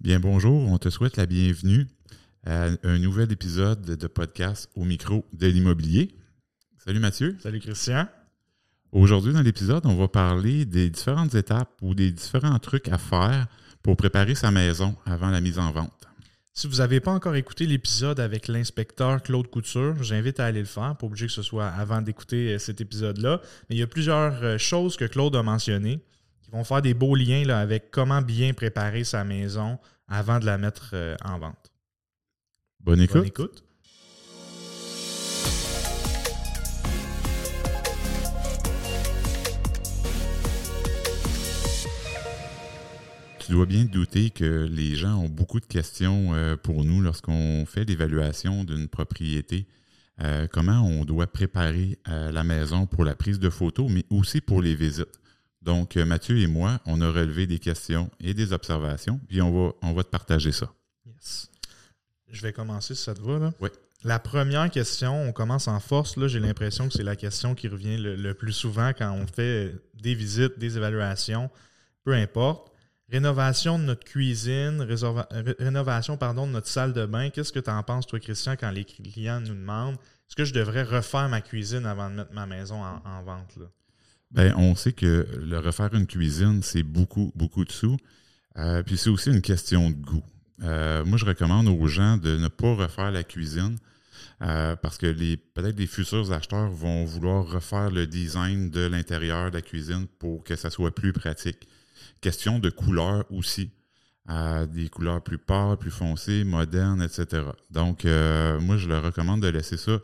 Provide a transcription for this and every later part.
Bien, bonjour, on te souhaite la bienvenue à un nouvel épisode de podcast au micro de l'immobilier. Salut Mathieu. Salut Christian. Aujourd'hui, dans l'épisode, on va parler des différentes étapes ou des différents trucs à faire pour préparer sa maison avant la mise en vente. Si vous n'avez pas encore écouté l'épisode avec l'inspecteur Claude Couture, j'invite à aller le faire, pas obligé que ce soit avant d'écouter euh, cet épisode-là. Mais il y a plusieurs euh, choses que Claude a mentionnées qui vont faire des beaux liens là, avec comment bien préparer sa maison avant de la mettre euh, en vente. Bonne écoute. Bonne écoute. Tu dois bien douter que les gens ont beaucoup de questions euh, pour nous lorsqu'on fait l'évaluation d'une propriété. Euh, comment on doit préparer euh, la maison pour la prise de photos, mais aussi pour les visites? Donc, Mathieu et moi, on a relevé des questions et des observations, puis on va, on va te partager ça. Yes. Je vais commencer si ça te va. Là. Oui. La première question, on commence en force. Là, j'ai l'impression que c'est la question qui revient le, le, plus souvent quand on fait des visites, des évaluations, peu importe. Rénovation de notre cuisine, ré rénovation pardon, de notre salle de bain. Qu'est-ce que tu en penses, toi, Christian, quand les clients nous demandent est-ce que je devrais refaire ma cuisine avant de mettre ma maison en, en vente? Là? Bien, on sait que le refaire une cuisine, c'est beaucoup, beaucoup de sous. Euh, puis c'est aussi une question de goût. Euh, moi, je recommande aux gens de ne pas refaire la cuisine euh, parce que peut-être les futurs acheteurs vont vouloir refaire le design de l'intérieur de la cuisine pour que ça soit plus pratique. Question de couleur aussi. Des couleurs plus pâles, plus foncées, modernes, etc. Donc, moi, je leur recommande de laisser ça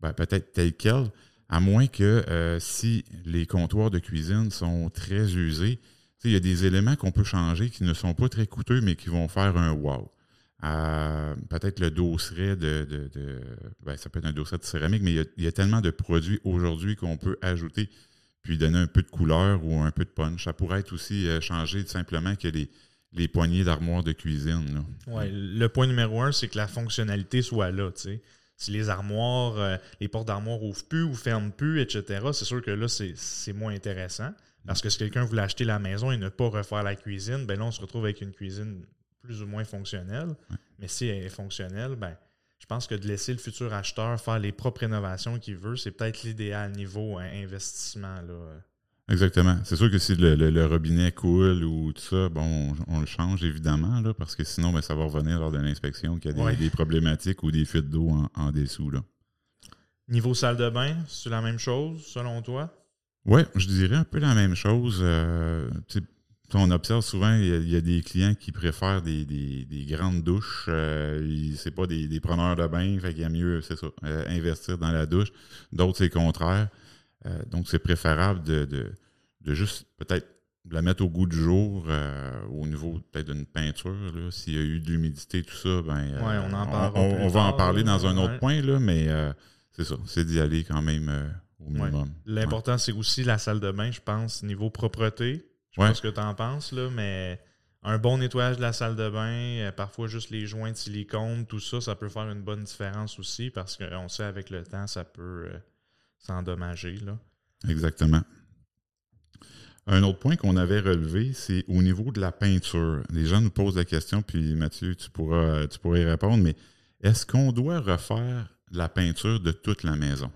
ben, peut-être tel quel, à moins que euh, si les comptoirs de cuisine sont très usés, il y a des éléments qu'on peut changer qui ne sont pas très coûteux, mais qui vont faire un wow. Peut-être le dosseret de, ben, ça peut être un dosseret de céramique, mais il y a, tellement de produits aujourd'hui qu'on peut ajouter puis donner un peu de couleur ou un peu de punch. Ça pourrait être aussi euh, changé simplement que les, poignées d'armoire de cuisine. Oui, le point numéro un, c'est que la fonctionnalité soit là. Si les armoires, euh, les portes d'armoire ouvrent plus ou ferment plus, etc., c'est sûr que là, c'est moins intéressant. Parce que si quelqu'un voulait acheter la maison et ne pas refaire la cuisine, ben là, on se retrouve avec une cuisine plus ou moins fonctionnelle. Mais si elle est fonctionnelle, ben, je pense que de laisser le futur acheteur faire les propres rénovations qu'il veut, c'est peut-être l'idéal niveau hein, investissement. Là. Exactement. C'est sûr que si le, le, le, robinet coule ou tout ça, bon, on, on le change évidemment, là, parce que sinon, ben, ça va revenir lors de l'inspection qu'il y a des, Ouais. des problématiques ou des fuites d'eau en, en dessous. Là. Niveau salle de bain, c'est la même chose selon toi? Oui, je dirais un peu la même chose. Euh, on observe souvent, il y, a, il y a des clients qui préfèrent des, des, des grandes douches. Euh, c'est pas des, des, preneurs de bain, fait qu'il y a mieux, c'est ça, euh, investir dans la douche. D'autres, c'est le contraire. Euh, donc, c'est préférable de, de, de juste peut-être la mettre au goût du jour euh, au niveau peut-être d'une peinture. S'il y a eu de l'humidité, tout ça, ben, euh, Ouais, on en on, va en parler dans un autre Ouais. point, là, mais c'est ça, c'est d'y aller quand même au Ouais. minimum. L'important, c'est aussi la salle de bain, je pense, niveau propreté. Je ce que tu en penses, là, mais un bon nettoyage de la salle de bain, parfois juste les joints de silicone, tout ça, ça peut faire une bonne différence aussi parce qu'on sait avec le temps, ça peut s'endommager. là. Exactement. Un autre point qu'on avait relevé, c'est au niveau de la peinture. Les gens nous posent la question, puis Mathieu, tu pourras, tu pourras y répondre, mais est-ce qu'on doit refaire la peinture de toute la maison?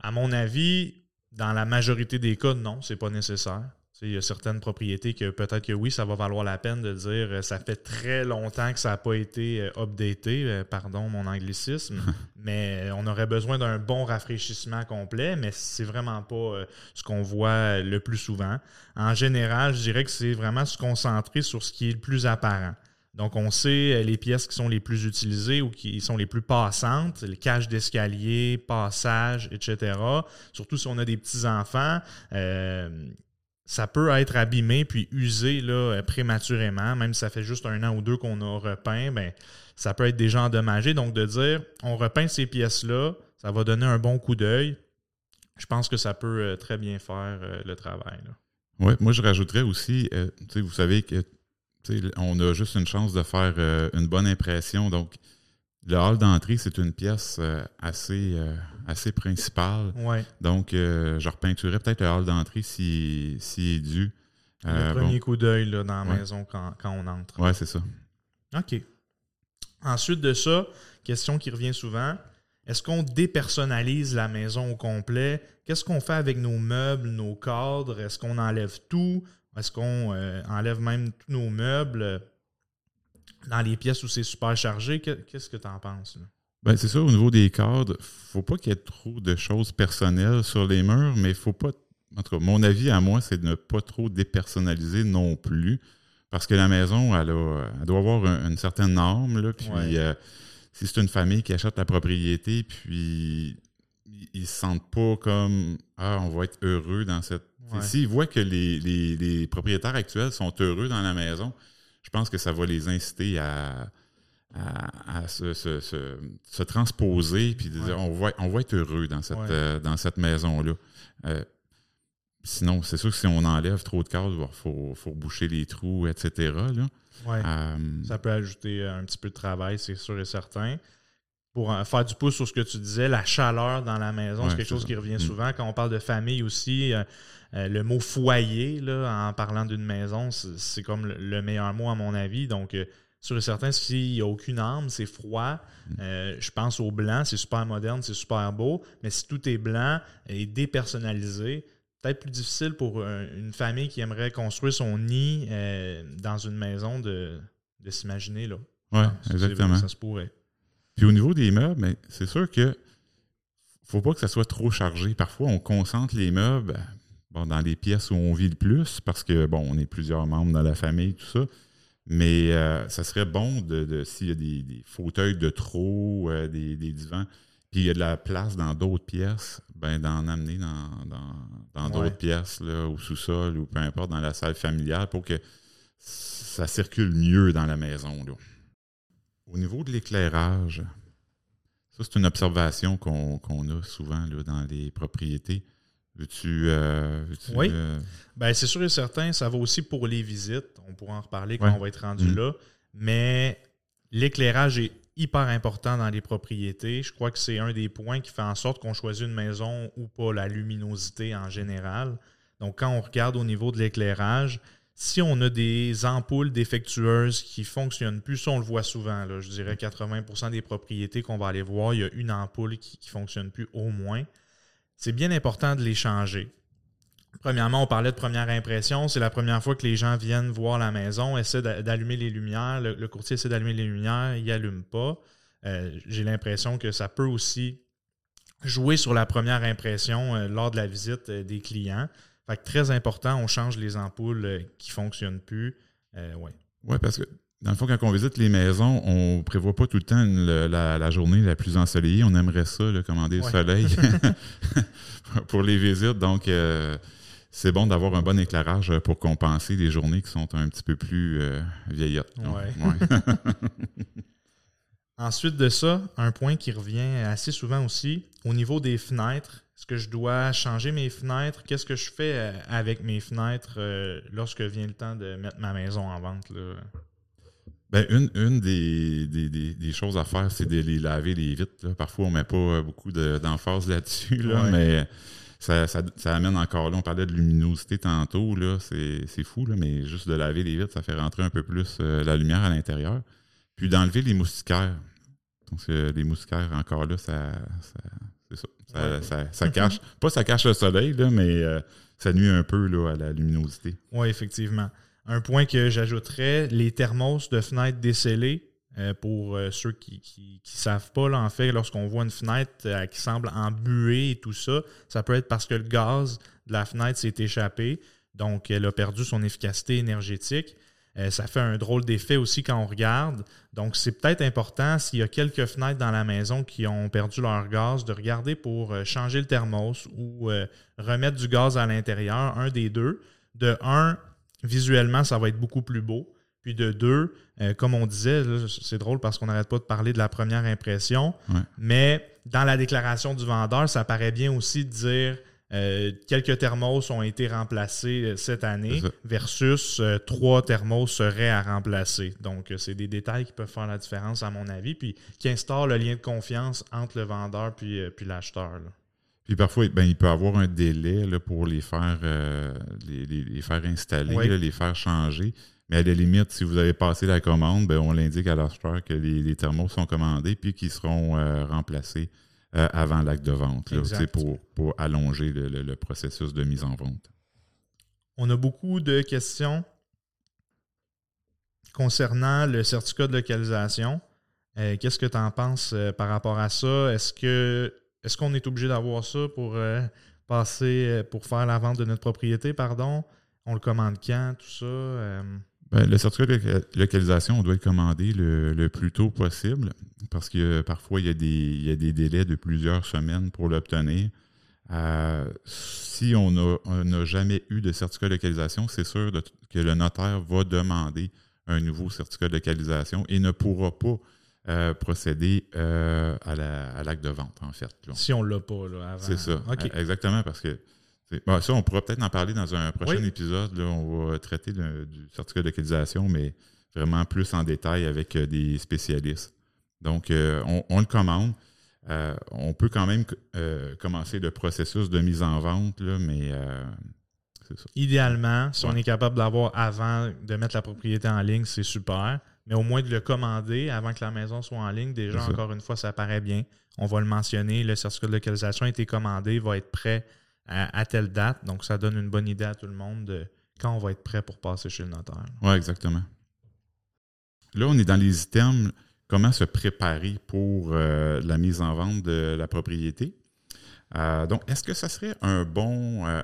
À mon avis, dans la majorité des cas, non, c'est pas nécessaire. Il y a certaines propriétés que peut-être que oui, ça va valoir la peine de dire euh, ça fait très longtemps que ça n'a pas été euh, updaté, euh, pardon mon anglicisme, mais on aurait besoin d'un bon rafraîchissement complet, mais c'est vraiment pas ce qu'on voit le plus souvent. En général, je dirais que c'est vraiment se concentrer sur ce qui est le plus apparent. Donc, on sait les pièces qui sont les plus utilisées ou qui sont les plus passantes, les cages d'escalier, passages, etc. Surtout si on a des petits-enfants, euh, ça peut être abîmé puis usé là, euh, prématurément. Même si ça fait juste un an ou deux qu'on a repeint, ben, ça peut être déjà endommagé. Donc, de dire, on repeint ces pièces-là, ça va donner un bon coup d'œil. Je pense que ça peut euh, très bien faire euh, le travail. Oui, moi je rajouterais aussi, euh, vous savez que on a juste une chance de faire une bonne impression. Donc, le hall d'entrée, c'est une pièce euh, assez, euh, assez principale. Ouais. Donc, euh, je repeinturais peut-être le hall d'entrée s'il si, est dû. Le premier bon. coup d'œil dans la Ouais. maison quand, quand on entre. Ouais, c'est ça. OK. Ensuite de ça, question qui revient souvent, est-ce qu'on dépersonnalise la maison au complet? Qu'est-ce qu'on fait avec nos meubles, nos cadres? Est-ce qu'on enlève tout? Est-ce qu'on euh, enlève même tous nos meubles? Dans les pièces où c'est super chargé? Que- Qu'est-ce que tu en penses? là? Ben, c'est ça, au niveau des cadres, faut pas qu'il y ait trop de choses personnelles sur les murs, mais il faut pas. En tout cas, mon avis à moi, c'est de ne pas trop dépersonnaliser non plus. Parce que la maison, elle, a, elle doit avoir un- une certaine norme. Là, puis Ouais. euh, si c'est une famille qui achète la propriété, puis ils ils se sentent pas comme Ah, on va être heureux dans cette. Ouais. S'ils voient que les, les- les propriétaires actuels sont heureux dans la maison, je pense que ça va les inciter à, à, à se, se- se- se transposer puis de dire on, va, on va être heureux dans cette, Ouais. euh, dans cette maison-là. Euh, sinon, c'est sûr que si on enlève trop de cadres, il faut, faut boucher les trous, etc. Là. Ouais. Euh, Ça peut ajouter un petit peu de travail, c'est sûr et certain. Pour euh, faire du pouce sur ce que tu disais, la chaleur dans la maison, Ouais, c'est quelque chose ça. qui revient Mm. souvent. Quand on parle de famille aussi, euh, euh, le mot foyer, là, en parlant d'une maison, c'est comme le, le meilleur mot à mon avis. Donc, euh, sûr et certain, s'il n'y a aucune âme, c'est froid. Mm. Euh, je pense au blanc, c'est super moderne, c'est super beau. Mais si tout est blanc et dépersonnalisé, peut-être plus difficile pour une famille qui aimerait construire son nid euh, dans une maison de, de s'imaginer. là. c'est- exactement. Ça se pourrait. Puis au niveau des meubles, ben, c'est sûr que faut pas que ça soit trop chargé. Parfois, on concentre les meubles bon, dans les pièces où on vit le plus parce que, bon, on est plusieurs membres dans la famille, tout ça. Mais euh, ça serait bon de, de- s'il y a des, des fauteuils de trop, euh, des, des divans, puis il y a de la place dans d'autres pièces, ben d'en amener dans, dans, dans d'autres Ouais. pièces, là, au sous-sol ou peu importe, dans la salle familiale pour que ça circule mieux dans la maison. Là. Au niveau de l'éclairage, ça, c'est une observation qu'on a souvent là, dans les propriétés. Veux-tu. euh, Oui. euh, Ben, c'est sûr et certain, ça va aussi pour les visites. On pourra en reparler quand Ouais. on va être rendu Mm. là. Mais l'éclairage est hyper important dans les propriétés. Je crois que c'est un des points qui fait en sorte qu'on choisit une maison ou pas, la luminosité en général. Donc, quand on regarde au niveau de l'éclairage, si on a des ampoules défectueuses qui ne fonctionnent plus, ça on le voit souvent. je dirais 80% des propriétés qu'on va aller voir, il y a une ampoule qui ne fonctionne plus au moins. C'est bien important de les changer. Premièrement, on parlait de première impression. C'est la première fois que les gens viennent voir la maison, essaient d'a- d'allumer les lumières. Le, le courtier essaie d'allumer les lumières, il n'allume pas. Euh, J'ai l'impression que ça peut aussi jouer sur la première impression euh, lors de la visite euh, des clients. Fait que très important, on change les ampoules qui ne fonctionnent plus. Euh, ouais. Oui, parce que dans le fond, quand on visite les maisons, on prévoit pas tout le temps le- la, la journée la plus ensoleillée. On aimerait ça, là, commander Ouais. le soleil pour les visites. Donc, euh, c'est bon d'avoir un bon éclairage pour compenser les journées qui sont un petit peu plus euh, vieillottes. Ouais. Ouais. Ensuite de ça, un point qui revient assez souvent aussi, au niveau des fenêtres. Est-ce que je dois changer mes fenêtres? Qu'est-ce que je fais euh, avec mes fenêtres euh, lorsque vient le temps de mettre ma maison en vente? Là? Ben, une une des, des- des- des choses à faire, c'est de les laver les vitres. là. Parfois, on ne met pas euh, beaucoup de- d'emphase là-dessus, là, Ouais. mais ça, ça- ça amène encore là. On parlait de luminosité tantôt, là, c'est fou, là, mais juste de laver les vitres, ça fait rentrer un peu plus euh, la lumière à l'intérieur. Puis d'enlever les moustiquaires. Donc, euh, les moustiquaires, encore là, ça, ça. Ça, cache, pas ça cache le soleil, là, mais euh, ça nuit un peu là, à la luminosité. Oui, effectivement. Un point que j'ajouterais, les thermos de fenêtres décellées. euh, pour euh, ceux qui ne savent pas, là, en fait, lorsqu'on voit une fenêtre qui semble embuée et tout ça, ça peut être parce que le gaz de la fenêtre s'est échappé, donc elle a perdu son efficacité énergétique. Euh, ça fait un drôle d'effet aussi quand on regarde. Donc, c'est peut-être important, s'il y a quelques fenêtres dans la maison qui ont perdu leur gaz, de regarder pour euh, changer le thermos ou euh, remettre du gaz à l'intérieur, un des deux. De un, visuellement, ça va être beaucoup plus beau. Puis de deux, euh, comme on disait, c'est drôle parce qu'on n'arrête pas de parler de la première impression, Ouais. mais dans la déclaration du vendeur, ça paraît bien aussi de dire euh, quelques thermos ont été remplacés euh, cette année versus euh, trois thermos seraient à remplacer. Donc, c'est des détails qui peuvent faire la différence, à mon avis, puis qui instaurent le lien de confiance entre le vendeur puis, euh, puis l'acheteur. Puis parfois, ben, il peut y avoir un délai là, pour les faire, les, les- les faire installer, Oui. là, les faire changer. Mais à la limite, si vous avez passé la commande, ben, on l'indique à l'acheteur que les, les thermos sont commandés puis qu'ils seront remplacés euh, avant l'acte de vente, là, pour, pour allonger le, le- le processus de mise en vente. On a beaucoup de questions concernant le certificat de localisation. Euh, Qu'est-ce que tu en penses euh, par rapport à ça? Est-ce que est-ce qu'on est obligé d'avoir ça pour passer pour faire la vente de notre propriété, pardon? On le commande quand, tout ça? Ben, le certificat de loca- localisation, on doit le commander le, le plus tôt possible parce que parfois, il y, a des, il y a des délais de plusieurs semaines pour l'obtenir. Euh, si on n'a jamais eu de certificat de localisation, c'est sûr de- que le notaire va demander un nouveau certificat de localisation et ne pourra pas euh, procéder euh, à la- à l'acte de vente, en fait. là. si on l'a pas là, avant. C'est ça. OK. Euh, Exactement, parce que bon, ça, on pourra peut-être en parler dans un prochain Oui. épisode. Là, on va traiter de- du certificat de localisation, mais vraiment plus en détail avec euh, des spécialistes. Donc, euh, on, on le commande. Euh, on peut quand même euh, commencer le processus de mise en vente, là, mais euh, c'est ça. Idéalement, si on est capable d'avoir avant de mettre la propriété en ligne, c'est super. Mais au moins de le commander avant que la maison soit en ligne, déjà, encore une fois, ça paraît bien. On va le mentionner. Le certificat de localisation a été commandé, va être prêt à, telle date. Donc, ça donne une bonne idée à tout le monde de quand on va être prêt pour passer chez le notaire. Oui, exactement. Là, on est dans les items comment se préparer pour euh, la mise en vente de la propriété? Euh, donc, est-ce que ça serait euh,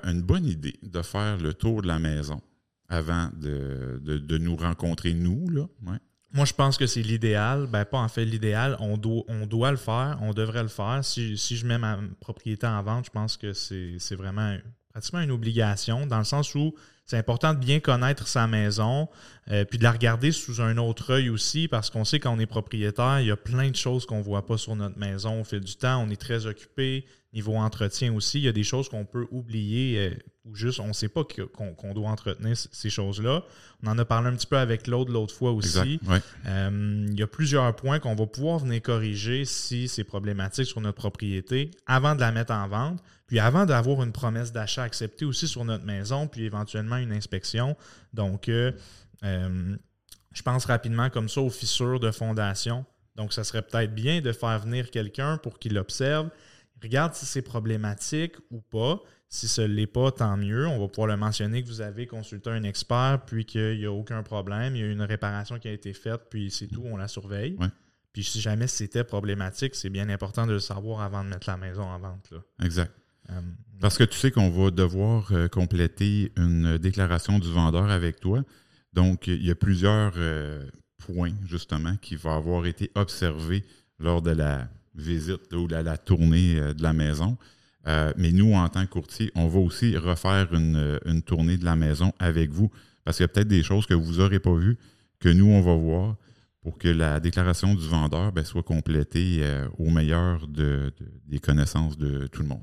une bonne idée de faire le tour de la maison avant de, nous rencontrer, nous, là? Moi, je pense que c'est l'idéal. Ben, pas en fait l'idéal. On doit, le faire. On devrait le faire. Si, je mets ma propriété en vente, je pense que c'est c'est vraiment pratiquement une obligation, dans le sens où c'est important de bien connaître sa maison, euh, puis de la regarder sous un autre œil aussi, parce qu'on sait quand on est propriétaire, il y a plein de choses qu'on ne voit pas sur notre maison au fil du temps. On est très occupé. Niveau entretien aussi, il y a des choses qu'on peut oublier euh, ou juste on ne sait pas qu'on doit entretenir ces choses-là. On en a parlé un petit peu avec Claude l'autre fois aussi. Ouais. Euh, il y a plusieurs points qu'on va pouvoir venir corriger si c'est problématique sur notre propriété avant de la mettre en vente, puis avant d'avoir une promesse d'achat acceptée aussi sur notre maison, puis éventuellement une inspection. Donc, euh, euh, je pense rapidement comme ça aux fissures de fondation. Donc, ça serait peut-être bien de faire venir quelqu'un pour qu'il observe, regarde si c'est problématique ou pas. Si ce n'est pas, tant mieux. On va pouvoir le mentionner que vous avez consulté un expert, puis qu'il n'y a aucun problème. Il y a une réparation qui a été faite, puis c'est tout, on la surveille. Ouais. Puis si jamais c'était problématique, c'est bien important de le savoir avant de mettre la maison en vente. là. Exact. Euh, Parce que tu sais qu'on va devoir euh, compléter une déclaration du vendeur avec toi. Donc, il y a plusieurs euh, points, justement, qui vont avoir été observés lors de la visite là, ou de la, la tournée de la maison. Euh, mais nous, en tant que courtier, on va aussi refaire une, euh, une tournée de la maison avec vous. Parce qu'il y a peut-être des choses que vous n'aurez pas vues, que nous, on va voir pour que la déclaration du vendeur ben, soit complétée euh, au meilleur de- de- des connaissances de tout le monde.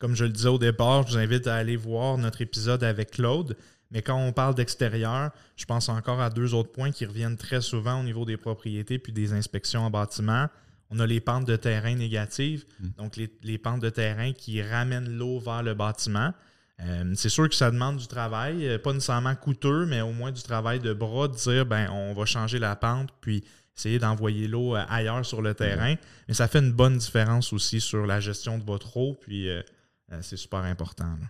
Comme je le disais au départ, je vous invite à aller voir notre épisode avec Claude. Mais quand on parle d'extérieur, je pense encore à deux autres points qui reviennent très souvent au niveau des propriétés puis des inspections en bâtiment. On a les pentes de terrain négatives, Mm. donc les, les pentes de terrain qui ramènent l'eau vers le bâtiment. Euh, c'est sûr que ça demande du travail, euh, pas nécessairement coûteux, mais au moins du travail de bras, de dire ben on va changer la pente, puis essayer d'envoyer l'eau euh, ailleurs sur le terrain. Mais ça fait une bonne différence aussi sur la gestion de votre eau, puis euh, c'est super important. là.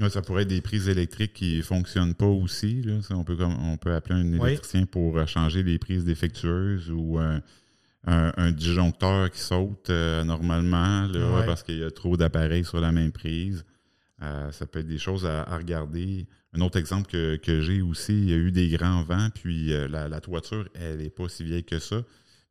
Ouais, ça pourrait être des prises électriques qui ne fonctionnent pas aussi. Là. Ça, on, peut, comme- on peut appeler un Oui. électricien pour changer les prises défectueuses ou un- un disjoncteur qui saute euh, normalement là, Ouais. parce qu'il y a trop d'appareils sur la même prise. Euh, ça peut être des choses à, à regarder. Un autre exemple que, que j'ai aussi, il y a eu des grands vents, puis euh, la, la toiture, elle n'est pas si vieille que ça,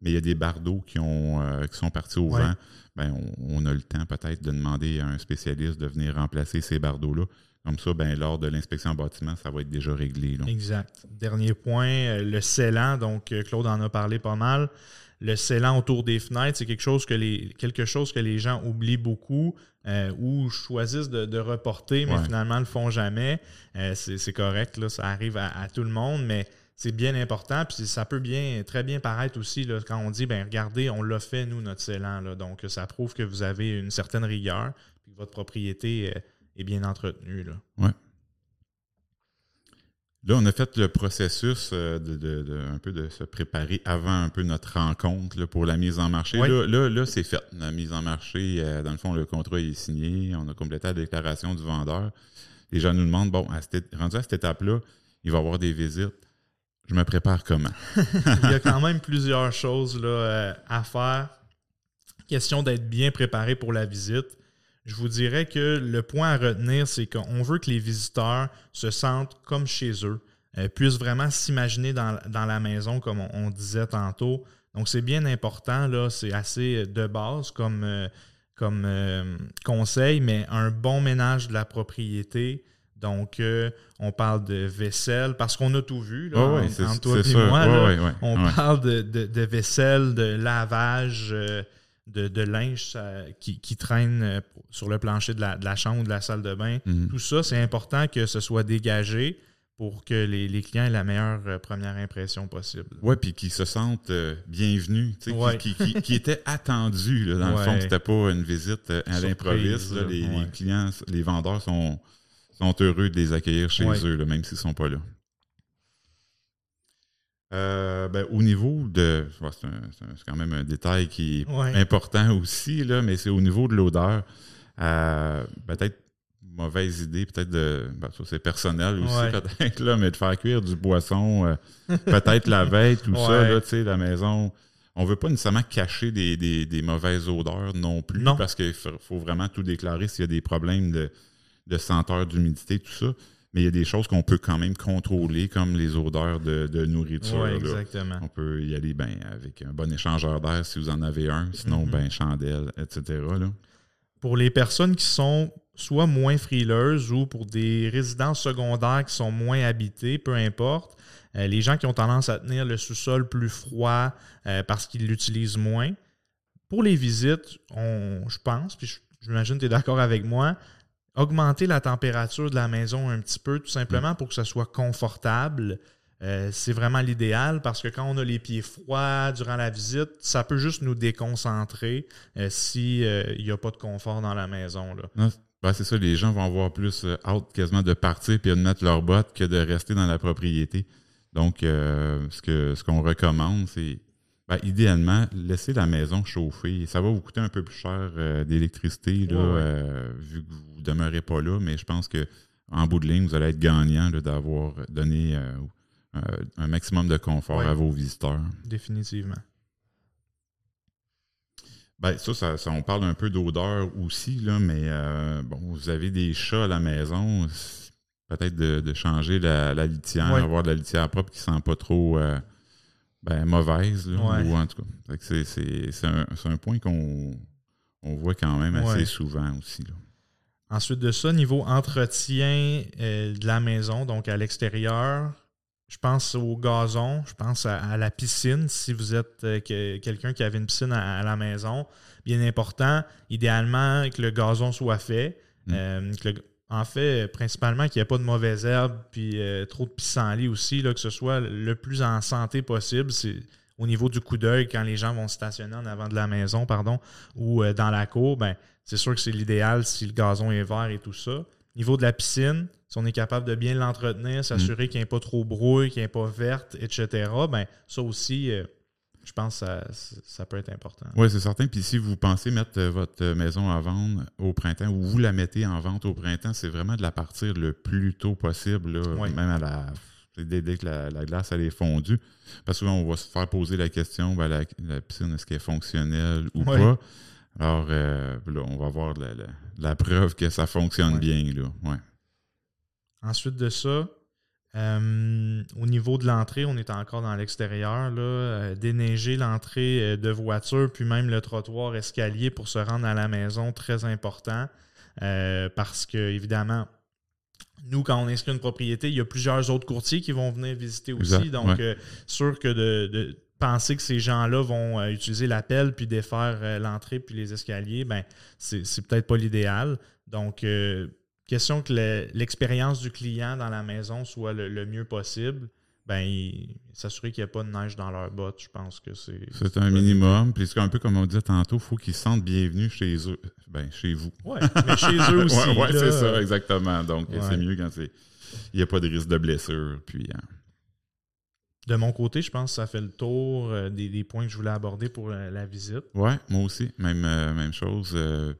mais il y a des bardeaux qui, ont, qui sont partis au Ouais. vent. Ben, on, on a le temps peut-être de demander à un spécialiste de venir remplacer ces bardeaux-là. Comme ça, ben, lors de l'inspection en bâtiment, ça va être déjà réglé. là. Exact. Dernier point, le scellant. Donc, Claude en a parlé pas mal. Le scellant autour des fenêtres, c'est quelque chose que les, quelque chose que les gens oublient beaucoup euh, ou choisissent de, de reporter, mais Ouais. finalement ne le font jamais. Euh, c'est correct, là, ça arrive à, à tout le monde, mais c'est bien important. Puis ça peut bien, très bien paraître aussi là, quand on dit ben regardez, on l'a fait, nous, notre scellant. Là. Donc, ça prouve que vous avez une certaine rigueur et que votre propriété est bien entretenue. Là. Ouais. Là, on a fait le processus euh, de, un peu de se préparer avant un peu notre rencontre pour la mise en marché. Là, là, c'est fait. La mise en marché, euh, dans le fond, le contrat est signé. On a complété la déclaration du vendeur. Les gens nous demandent, bon, à rendu à cette étape-là, il va y avoir des visites. Je me prépare comment? il y a quand même plusieurs choses là, euh, à faire. Question d'être bien préparé pour la visite je vous dirais que le point à retenir, c'est qu'on veut que les visiteurs se sentent comme chez eux, euh, puissent vraiment s'imaginer dans, la maison, comme on, disait tantôt. Donc, c'est bien important, là, c'est assez de base comme, euh, comme euh, conseil, mais un bon ménage de la propriété. Donc, on parle de vaisselle, parce qu'on a tout vu, là, entre toi et moi. on parle de, de, vaisselle, de lavage de, linge qui, traîne euh, sur le plancher de la, chambre ou de la salle de bain. Mhm. Tout ça, c'est important que ce soit dégagé pour que les, clients aient la meilleure euh, première impression possible. Oui, puis qu'ils se sentent euh, bienvenus, qui, qui, étaient attendus. dans le fond, c'était pas une visite à l'improviste. Les, clients, les vendeurs sont, sont heureux de les accueillir chez eux, même s'ils ne sont pas là. Euh, ben, au niveau de. C'est quand même un détail qui est important aussi, là, mais c'est au niveau de l'odeur. Euh, peut-être mauvaise idée, peut-être de. Ben, ça, c'est personnel aussi, peut-être, là, mais de faire cuire du poisson, euh, peut-être la veille, tout ça, là, tu sais, la maison. On ne veut pas nécessairement cacher des, mauvaises odeurs non plus, parce qu'il faut, vraiment tout déclarer s'il y a des problèmes de, de senteur, d'humidité, tout ça mais il y a des choses qu'on peut quand même contrôler, comme les odeurs de, nourriture. Oui, exactement. On peut y aller ben, avec un bon échangeur d'air si vous en avez un, sinon, mm-hmm. ben, chandelle, etc. Pour les personnes qui sont soit moins frileuses ou pour des résidences secondaires qui sont moins habitées, peu importe, euh, les gens qui ont tendance à tenir le sous-sol plus froid euh, parce qu'ils l'utilisent moins, pour les visites, on, je pense, puis j'imagine que tu es d'accord avec moi, augmenter la température de la maison un petit peu, tout simplement pour que ça soit confortable. Euh, c'est vraiment l'idéal parce que quand on a les pieds froids durant la visite, ça peut juste nous déconcentrer euh, s'il euh, n'y a pas de confort dans la maison. Là. Ben, c'est ça, les gens vont avoir plus hâte quasiment de partir et de mettre leurs bottes que de rester dans la propriété. Donc, ce qu'on ce qu'on recommande, c'est ben, idéalement, laissez la maison chauffer. Ça va vous coûter un peu plus cher euh, d'électricité, euh, vu que vous ne demeurez pas là, mais je pense que en bout de ligne, vous allez être gagnant d'avoir donné euh, un maximum de confort à vos visiteurs. Définitivement. Ben, ça, ça, on parle un peu d'odeur aussi, là, mais bon, vous avez des chats à la maison, peut-être de, changer la, litière, avoir de la litière propre qui ne sent pas trop ben, mauvaise, ou en tout cas. C'est un, un, point qu'on on voit quand même assez souvent aussi. Là. Ensuite de ça, niveau entretien euh, de la maison, donc à l'extérieur, je pense au gazon, je pense à, la piscine. Si vous êtes euh, quelqu'un qui avait une piscine à, la maison, bien important, idéalement que le gazon soit fait, mm. euh, que le, en fait, principalement qu'il n'y ait pas de mauvaises herbes puis euh, trop de pissenlit aussi, là, que ce soit le plus en santé possible. C'est au niveau du coup d'œil quand les gens vont stationner en avant de la maison, pardon, ou euh, dans la cour, ben, c'est sûr que c'est l'idéal si le gazon est vert et tout ça. Niveau de la piscine, si on est capable de bien l'entretenir, s'assurer mm. qu'il n'y ait pas trop brouille, qu'il n'y ait pas verte, etc., ben, ça aussi, euh, je pense que ça, peut être important. Oui, c'est certain. Puis si vous pensez mettre euh, votre maison à vendre au printemps ou vous la mettez en vente au printemps, c'est vraiment de la partir le plus tôt possible, même à la dès, que la, glace elle est fondue. Parce que on va se faire poser la question, ben, la, piscine, est-ce qu'elle est fonctionnelle ou pas? Alors euh, là, on va voir la, preuve que ça fonctionne bien. Là. Ensuite de ça, euh, au niveau de l'entrée, on est encore dans l'extérieur. Euh, déneiger l'entrée euh, de voiture, puis même le trottoir escalier pour se rendre à la maison, très important. parce que, évidemment, nous, quand on inscrit une propriété, il y a plusieurs autres courtiers qui vont venir visiter aussi. donc, sûr que de, penser que ces gens-là vont utiliser l'appel puis défaire l'entrée puis les escaliers, ben c'est peut-être pas l'idéal. Donc, Question que l'expérience du client dans la maison soit le, mieux possible. ben, s'assurer qu'il n'y a pas de neige dans leurs bottes, je pense que c'est. C'est un minimum. Puis c'est un peu comme on disait tantôt, il faut qu'ils se sentent bienvenus chez eux. Ben, chez vous. Oui, mais chez eux aussi. Oui, ouais, c'est ça, exactement. Donc, c'est mieux quand il n'y a pas de risque de blessure. Puis. Hein. De mon côté, je pense que ça fait le tour euh, des, points que je voulais aborder pour la, visite. Oui, moi aussi. Même, euh, même chose. Euh.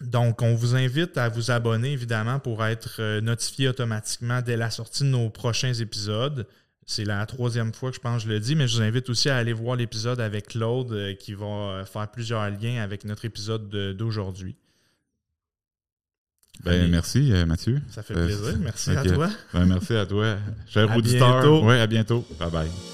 Donc, on vous invite à vous abonner, évidemment, pour être notifié automatiquement dès la sortie de nos prochains épisodes. C'est la troisième fois que je pense que je le dis, mais je vous invite aussi à aller voir l'épisode avec Claude qui va faire plusieurs liens avec notre épisode d'aujourd'hui. Ben, merci, euh, Mathieu. Ça fait plaisir. Merci à toi. Ben, merci à toi. Cher auditeur. Ouais, à bientôt. Bye bye.